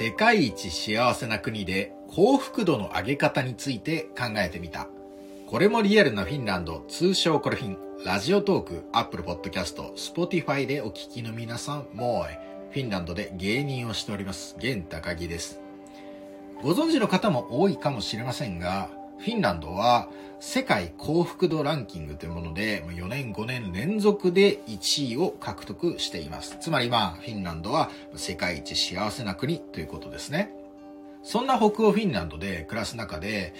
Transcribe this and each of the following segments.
世界一幸せな国で幸福度の上げ方について考えてみた。これもリアルなフィンランド、通称コルフィン、ラジオトーク、アップルポッドキャスト、スポティファイでお聞きの皆さん、もう、フィンランドで芸人をしております、ゲン高木です。ご存知の方も多いかもしれませんが、フィンランドは世界幸福度ランキングというもので4年5年連続で1位を獲得しています。つまりまあフィンランドは世界一幸せな国ということですね。そんな北欧フィンランドで暮らす中で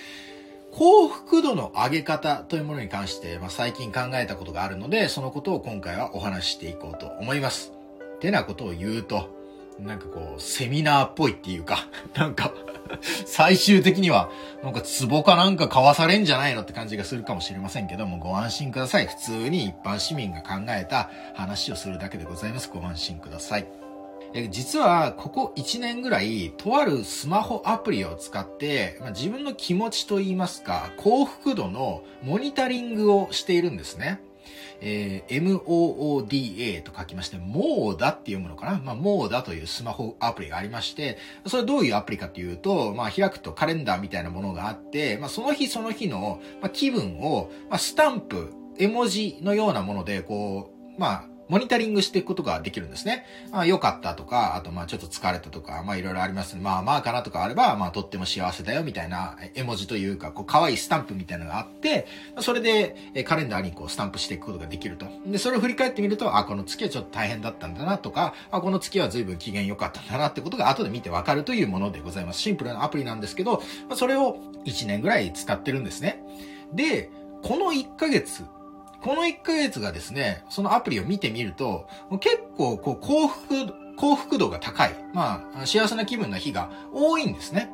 幸福度の上げ方というものに関して、まあ、最近考えたことがあるので、そのことを今回はお話ししていこうと思います。てなことを言うと、なんかこう、セミナーっぽいっていうか、なんか 最終的には、なんか壺かなんか買わされんじゃないのって感じがするかもしれませんけども、ご安心ください。普通に一般市民が考えた話をするだけでございます。ご安心ください。実は、ここ1年ぐらい、とあるスマホアプリを使って、まあ、自分の気持ちといいますか、幸福度のモニタリングをしているんですね。えー、MOODA と書きまして、モーダっていうものかな。まあ、モーダというスマホアプリがありまして、それどういうアプリかというと、まあ、開くとカレンダーみたいなものがあって、まあ、その日その日の、まあ、気分を、まあ、スタンプ、絵文字のようなもので、こう、まあ、モニタリングしていくことができるんですね。まあ、良かったとか、あとまあちょっと疲れたとか、まあいろいろありますね。まあまあかなとかあれば、まあとっても幸せだよみたいな絵文字というか、こう可愛いスタンプみたいなのがあって、それでカレンダーにこうスタンプしていくことができると。で、それを振り返ってみると、あ、この月はちょっと大変だったんだなとか、あ、この月は随分機嫌良かったんだなってことが後で見てわかるというものでございます。シンプルなアプリなんですけど、それを1年ぐらい使ってるんですね。で、この1ヶ月、この1ヶ月がですね、そのアプリを見てみると、結構こう幸福、幸福度が高い。まあ、幸せな気分な日が多いんですね。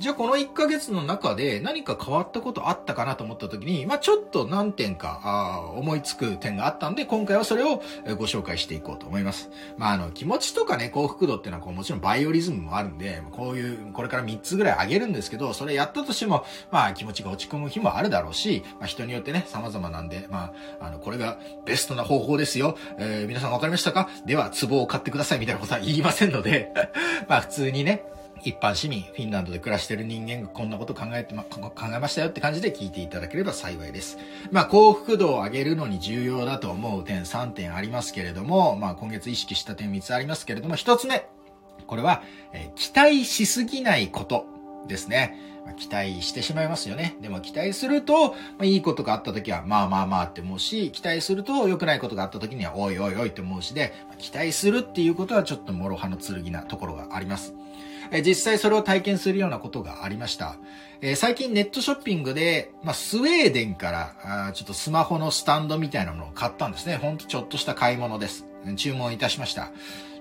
じゃあこの1ヶ月の中で何か変わったことあったかなと思った時に、まあちょっと何点かあ思いつく点があったんで、今回はそれをご紹介していこうと思います。まああの気持ちとかね、幸福度っていうのはこうもちろんバイオリズムもあるんで、こういう、これから3つぐらいあげるんですけど、それやったとしても、まあ気持ちが落ち込む日もあるだろうし、まあ人によってね、様々なんで、まあ、あの、これがベストな方法ですよ。えー、皆さんわかりましたか？では、壺を買ってくださいみたいなことは言いませんので まあ普通にね、一般市民、フィンランドで暮らしてる人間がこんなこと考えてま、考えましたよって感じで聞いていただければ幸いです。まあ、幸福度を上げるのに重要だと思う点3点ありますけれども、まあ、今月意識した点3つありますけれども、1つ目。これは、えー、期待しすぎないことですね。ま、期待してしまいますよね。でも期待すると、まあ、いいことがあった時は、まあまあまあって思うし、期待すると良くないことがあった時には、おいおいおいって思うしで、期待するっていうことはちょっと諸刃の剣なところがあります。え実際それを体験するようなことがありました。え最近ネットショッピングで、まあ、スウェーデンからあちょっとスマホのスタンドみたいなものを買ったんですね。ほんとちょっとした買い物です。注文いたしました。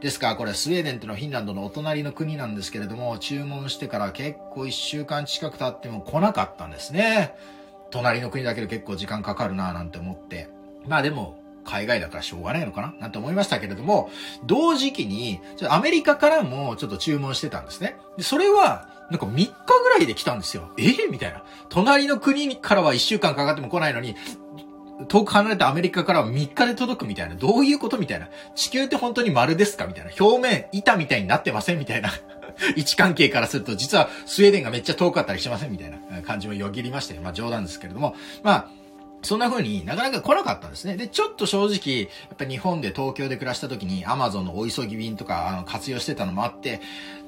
ですからこれスウェーデンっていうのはフィンランドのお隣の国なんですけれども、注文してから結構一週間近く経っても来なかったんですね。隣の国だけで結構時間かかるなぁなんて思って。まあでも、海外だからしょうがないのかななんて思いましたけれども、同時期に、アメリカからもちょっと注文してたんですね。でそれは、なんか3日ぐらいで来たんですよ。え？ー、みたいな。隣の国からは1週間かかっても来ないのに、遠く離れたアメリカからは3日で届くみたいな。どういうことみたいな。地球って本当に丸ですかみたいな。表面、板みたいになってませんみたいな。位置関係からすると、実はスウェーデンがめっちゃ遠かったりしませんみたいな感じもよぎりまして、まあ冗談ですけれども。まあ、そんな風になかなか来なかったんですね。で、ちょっと正直、やっぱ日本で東京で暮らした時に Amazon のお急ぎ便とかあの活用してたのもあって、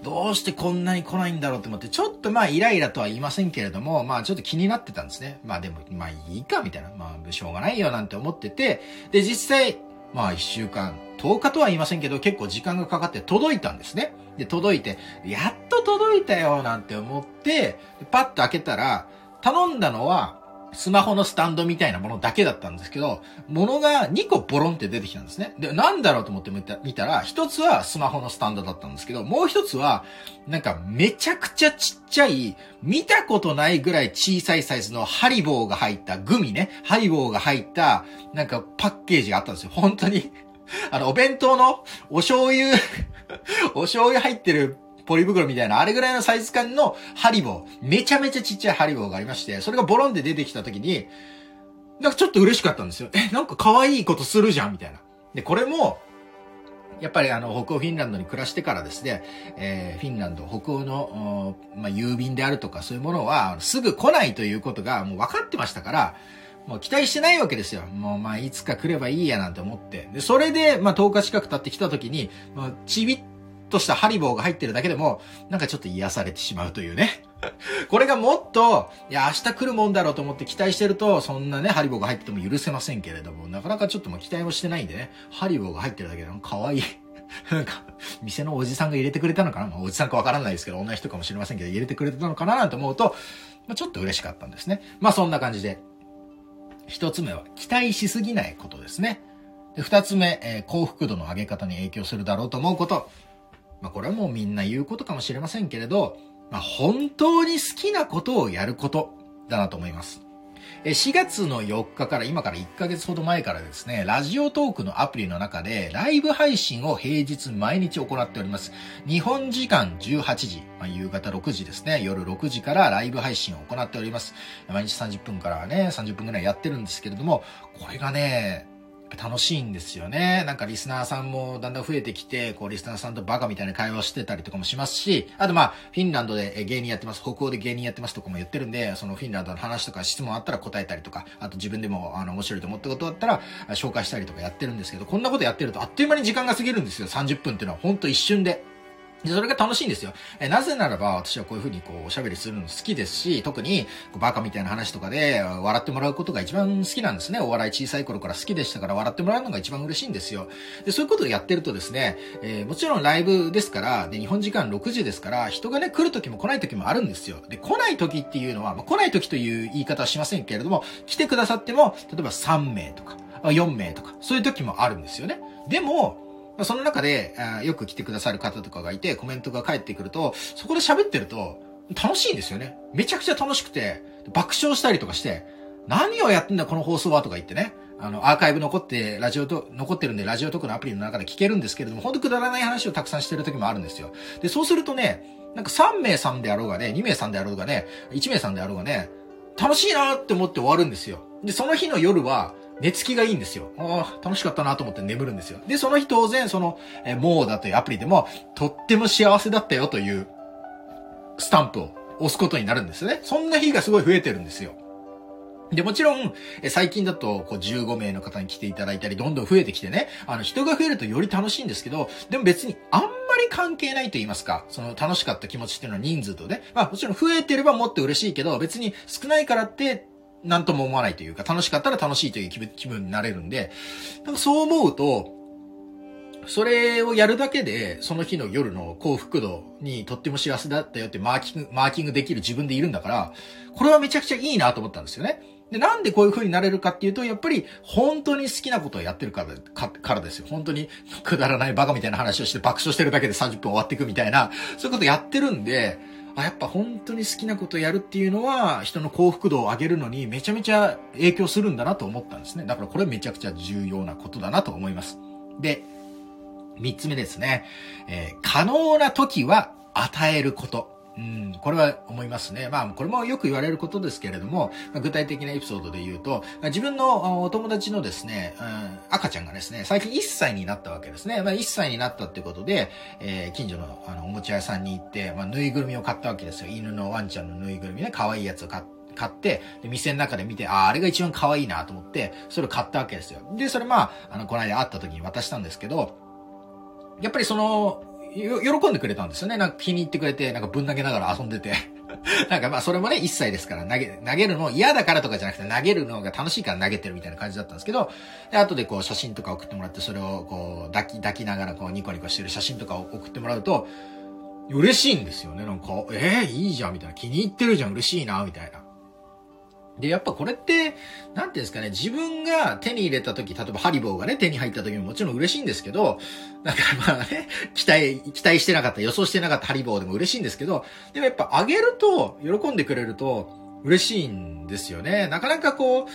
どうしてこんなに来ないんだろうと思って、ちょっとまあイライラとは言いませんけれども、まあちょっと気になってたんですね。まあでも、まあいいかみたいな。まあしょうがないよなんて思ってて、で、実際、まあ一週間、10日とは言いませんけど、結構時間がかかって届いたんですね。で、届いて、やっと届いたよなんて思って、パッと開けたら、頼んだのは、スマホのスタンドみたいなものだけだったんですけど、ものが2個ボロンって出てきたんですね。で、なんだろうと思って見たら、一つはスマホのスタンドだったんですけど、もう一つは、なんかめちゃくちゃちっちゃい、見たことないぐらい小さいサイズのハリボーが入ったグミね、ハリボーが入った、なんかパッケージがあったんですよ。本当に。あの、お弁当のお醤油 お醤油入ってるポリ袋みたいな、あれぐらいのサイズ感のハリボー、めちゃめちゃちっちゃいハリボーがありまして、それがボロンで出てきた時に、なんかちょっと嬉しかったんですよ。え、なんか可愛いことするじゃんみたいな。で、これも、やっぱりあの、北欧フィンランドに暮らしてからですね、えー、フィンランド、北欧の、まあ、郵便であるとかそういうものは、すぐ来ないということがもう分かってましたから、もう期待してないわけですよ。もうまあいつか来ればいいやなんて思って。で、それでまあ10日近く経ってきた時に、まあ、ちびっとしたハリボーが入ってるだけでも、なんかちょっと癒されてしまうというね。これがもっと、いや、明日来るもんだろうと思って期待してると、そんなね、ハリボーが入ってても許せませんけれども、なかなかちょっともう期待もしてないんでね、ハリボーが入ってるだけでも可愛い。なんか、店のおじさんが入れてくれたのかな、まあ、おじさんかわからないですけど、同じ人かもしれませんけど、入れてくれてたのかななんて思うと、まあ、ちょっと嬉しかったんですね。まあそんな感じで。一つ目は、期待しすぎないことですね。で二つ目、えー、幸福度の上げ方に影響するだろうと思うこと。まあこれはもうみんな言うことかもしれませんけれど、まあ本当に好きなことをやることだなと思います。4月の4日から今から1ヶ月ほど前からですね、ラジオトークのアプリの中でライブ配信を平日毎日行っております。日本時間18時、まあ、夕方6時ですね、夜6時からライブ配信を行っております。毎日30分からね、30分くらいやってるんですけれども、これがね、楽しいんですよね。なんかリスナーさんもだんだん増えてきて、こうリスナーさんとバカみたいな会話してたりとかもしますし、あとまあ、フィンランドで芸人やってます、北欧で芸人やってますとかも言ってるんで、そのフィンランドの話とか質問あったら答えたりとか、あと自分でもあの面白いと思ったことあったら紹介したりとかやってるんですけど、こんなことやってるとあっという間に時間が過ぎるんですよ。30分っていうのはほんと一瞬で。で、それが楽しいんですよ。えなぜならば、私はこういうふうにこう、おしゃべりするの好きですし、特に、バカみたいな話とかで、笑ってもらうことが一番好きなんですね。お笑い小さい頃から好きでしたから、笑ってもらうのが一番嬉しいんですよ。で、そういうことをやってるとですね、えー、もちろんライブですから、で、日本時間6時ですから、人がね、来る時も来ない時もあるんですよ。で、来ない時っていうのは、まあ、来ない時という言い方はしませんけれども、来てくださっても、例えば3名とか、4名とか、そういう時もあるんですよね。でも、まその中で、よく来てくださる方とかがいて、コメントが返ってくると、そこで喋ってると、楽しいんですよね。めちゃくちゃ楽しくて、爆笑したりとかして、何をやってんだこの放送はとか言ってね。あの、アーカイブ残って、ラジオと、残ってるんで、ラジオトークのアプリの中で聞けるんですけれども、ほんとくだらない話をたくさんしてる時もあるんですよ。で、そうするとね、なんか3名さんであろうがね、2名さんであろうがね、1名さんであろうがね、楽しいなって思って終わるんですよ。で、その日の夜は、寝つきがいいんですよ。ああ、楽しかったなと思って眠るんですよ。で、その日当然、その、えモーダというアプリでも、とっても幸せだったよという、スタンプを押すことになるんですね。そんな日がすごい増えてるんですよ。で、もちろん、え最近だと、こう、15名の方に来ていただいたり、どんどん増えてきてね、あの、人が増えるとより楽しいんですけど、でも別に、あんまり関係ないと言いますか、その、楽しかった気持ちっていうのは人数とね、まあ、もちろん増えてればもっと嬉しいけど、別に少ないからって、なんとも思わないというか、楽しかったら楽しいという気分気分になれるんで、なんかそう思うと、それをやるだけで、その日の夜の幸福度にとっても幸せだったよってマーキング、マーキングできる自分でいるんだから、これはめちゃくちゃいいなと思ったんですよね。で、なんでこういう風になれるかっていうと、やっぱり本当に好きなことをやってるからかからですよ。本当にくだらないバカみたいな話をして爆笑してるだけで30分終わっていくみたいな、そういうことやってるんで、あ、やっぱ本当に好きなことやるっていうのは、人の幸福度を上げるのにめちゃめちゃ影響するんだなと思ったんですね。だからこれめちゃくちゃ重要なことだなと思います。で、三つ目ですね。えー、可能な時は与えること。うん、これは思いますね。まあ、これもよく言われることですけれども、具体的なエピソードで言うと、自分のお友達のですね、うん、赤ちゃんがですね、最近1歳になったわけですね。まあ、1歳になったってことで、えー、近所のあのおもちゃ屋さんに行って、まあ、ぬいぐるみを買ったわけですよ。犬のワンちゃんのぬいぐるみね、可愛いやつを買って、買って、で、店の中で見て、ああ、あれが一番可愛いなと思って、それを買ったわけですよ。で、それまあ、あの、この間会った時に渡したんですけど、やっぱりその、喜んでくれたんですよね。なんか気に入ってくれて、なんかぶん投げながら遊んでて。なんかまあそれもね、1歳ですから投げ、投げるの嫌だからとかじゃなくて投げるのが楽しいから投げてるみたいな感じだったんですけど、で、後でこう写真とか送ってもらって、それをこう抱き、抱きながらこうニコニコしてる写真とかを送ってもらうと、嬉しいんですよね。なんか、ええー、いいじゃんみたいな。気に入ってるじゃん、嬉しいな、みたいな。で、やっぱこれって、なんていうんですかね、自分が手に入れた時、例えばハリボーがね、手に入った時ももちろん嬉しいんですけど、だかまあね、期待、期待してなかった、予想してなかったハリボーでも嬉しいんですけど、でもやっぱあげると、喜んでくれると、嬉しいんですよね。なかなかこう、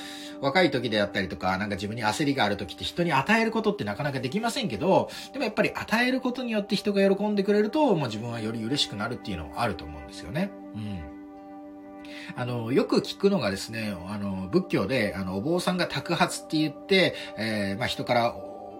若い時であったりとか、なんか自分に焦りがある時って人に与えることってなかなかできませんけど、でもやっぱり与えることによって人が喜んでくれると、もう自分はより嬉しくなるっていうのはあると思うんですよね。うん。あの、よく聞くのがですね、あの、仏教で、あの、お坊さんが托発って言って、えー、まあ、人から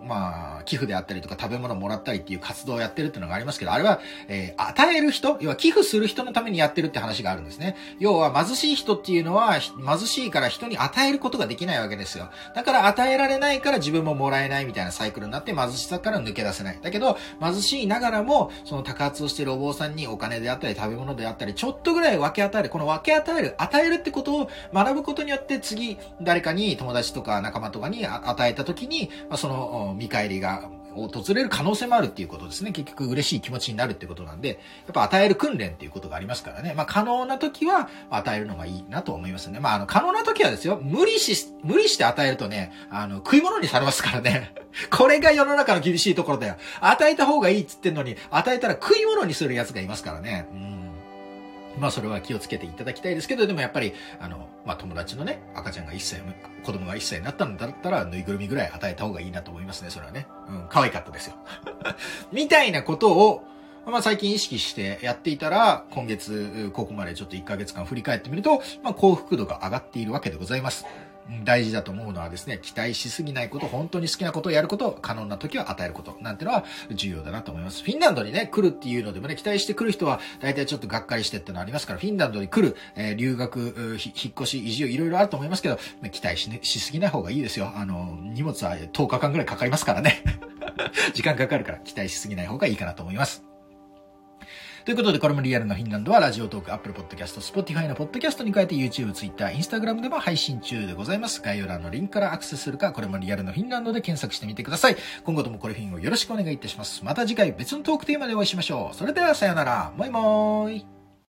まあ、寄付であったりとか食べ物もらったりっていう活動をやってるっていうのがありますけど、あれは、えー、与える人、要は寄付する人のためにやってるって話があるんですね。要は貧しい人っていうのは、貧しいから人に与えることができないわけですよ。だから与えられないから自分ももらえないみたいなサイクルになって貧しさから抜け出せない。だけど、貧しいながらも、その宅発をしてるお坊さんにお金であったり食べ物であったり、ちょっとぐらい分け与える。この分け与える、与えるってことを学ぶことによって次、誰かに友達とか仲間とかに与えた時に、まあ、その見返りが訪れる可能性もあるっていうことですね。結局嬉しい気持ちになるってことなんで、やっぱ与える訓練っていうことがありますからね。まあ可能な時は与えるのがいいなと思いますね。まああの可能な時はですよ、無理し、無理して与えるとね、あの食い物にされますからね。これが世の中の厳しいところだよ。与えた方がいいっつってんのに、与えたら食い物にする奴がいますからね。うんまあそれは気をつけていただきたいですけど、でもやっぱり、あの、まあ友達のね、赤ちゃんが一歳、子供が一歳になったんだったら、ぬいぐるみぐらい与えた方がいいなと思いますね、それはね。うん、可愛かったですよ。みたいなことを、まあ最近意識してやっていたら、今月、ここまでちょっと1ヶ月間振り返ってみると、まあ幸福度が上がっているわけでございます。大事だと思うのはですね、期待しすぎないこと、本当に好きなことをやること、可能な時は与えること、なんてのは重要だなと思います。フィンランドにね、来るっていうのでもね、期待して来る人は大体ちょっとがっかりしてってのありますから、フィンランドに来る、えー、留学、引っ越し、移住、いろいろあると思いますけど、期待し、ね、しすぎない方がいいですよ。あの、荷物は10日間ぐらいかかりますからね。時間かかるから期待しすぎない方がいいかなと思います。ということで、これもリアルなフィンランドは、ラジオトーク、アップルポッドキャスト、スポティファイのポッドキャストに加えて YouTube、Twitter、Instagram でも配信中でございます。概要欄のリンクからアクセスするか、これもリアルのフィンランドで検索してみてください。今後ともこれフィンをよろしくお願いいたします。また次回別のトークテーマでお会いしましょう。それではさよなら。 Moi moi。